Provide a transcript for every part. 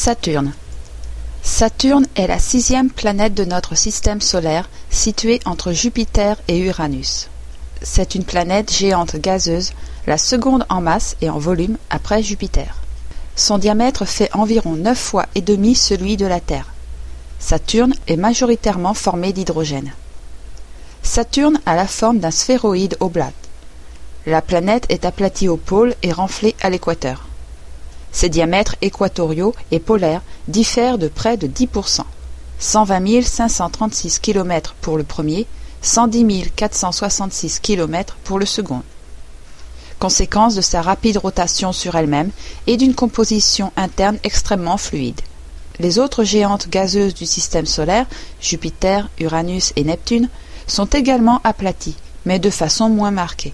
Saturne. Saturne est la sixième planète de notre système solaire, située entre Jupiter et Uranus. C'est une planète géante gazeuse, la seconde en masse et en volume après Jupiter. Son diamètre fait environ neuf fois et demi celui de la Terre. Saturne est majoritairement formé d'hydrogène. Saturne a la forme d'un sphéroïde oblate. La planète est aplatie au pôle et renflée à l'équateur. Ses diamètres équatoriaux et polaires diffèrent de près de 10%, 120 536 km pour le premier, 110 466 km pour le second. Conséquence de sa rapide rotation sur elle-même et d'une composition interne extrêmement fluide. Les autres géantes gazeuses du système solaire, Jupiter, Uranus et Neptune, sont également aplaties, mais de façon moins marquée.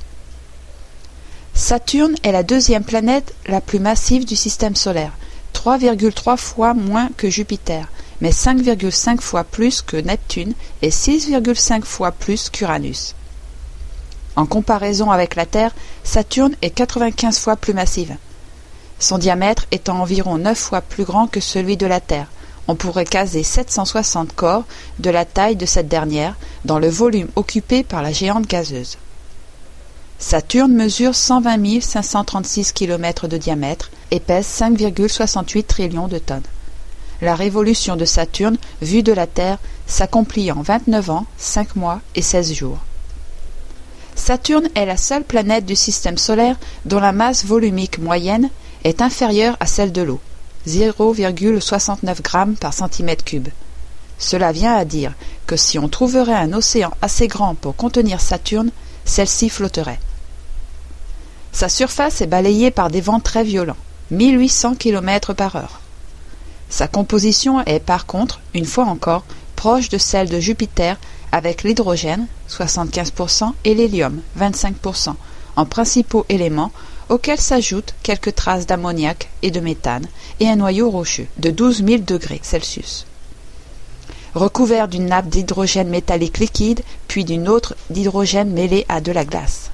Saturne est la deuxième planète la plus massive du système solaire, 3,3 fois moins que Jupiter, mais 5,5 fois plus que Neptune et 6,5 fois plus qu'Uranus. En comparaison avec la Terre, Saturne est 95 fois plus massive. Son diamètre étant environ 9 fois plus grand que celui de la Terre, on pourrait caser 760 corps de la taille de cette dernière dans le volume occupé par la géante gazeuse. Saturne mesure 120 536 km de diamètre et pèse 5,68 trillions de tonnes. La révolution de Saturne, vue de la Terre, s'accomplit en 29 ans, 5 mois et 16 jours. Saturne est la seule planète du système solaire dont la masse volumique moyenne est inférieure à celle de l'eau, 0,69 g par centimètre cube. Cela vient à dire que si on trouverait un océan assez grand pour contenir Saturne, celle-ci flotterait. Sa surface est balayée par des vents très violents, 1800 km par heure. Sa composition est par contre, une fois encore, proche de celle de Jupiter avec l'hydrogène, 75%, et l'hélium, 25%, en principaux éléments auxquels s'ajoutent quelques traces d'ammoniac et de méthane et un noyau rocheux de 12 000 degrés Celsius. Recouvert d'une nappe d'hydrogène métallique liquide, puis d'une autre d'hydrogène mêlé à de la glace.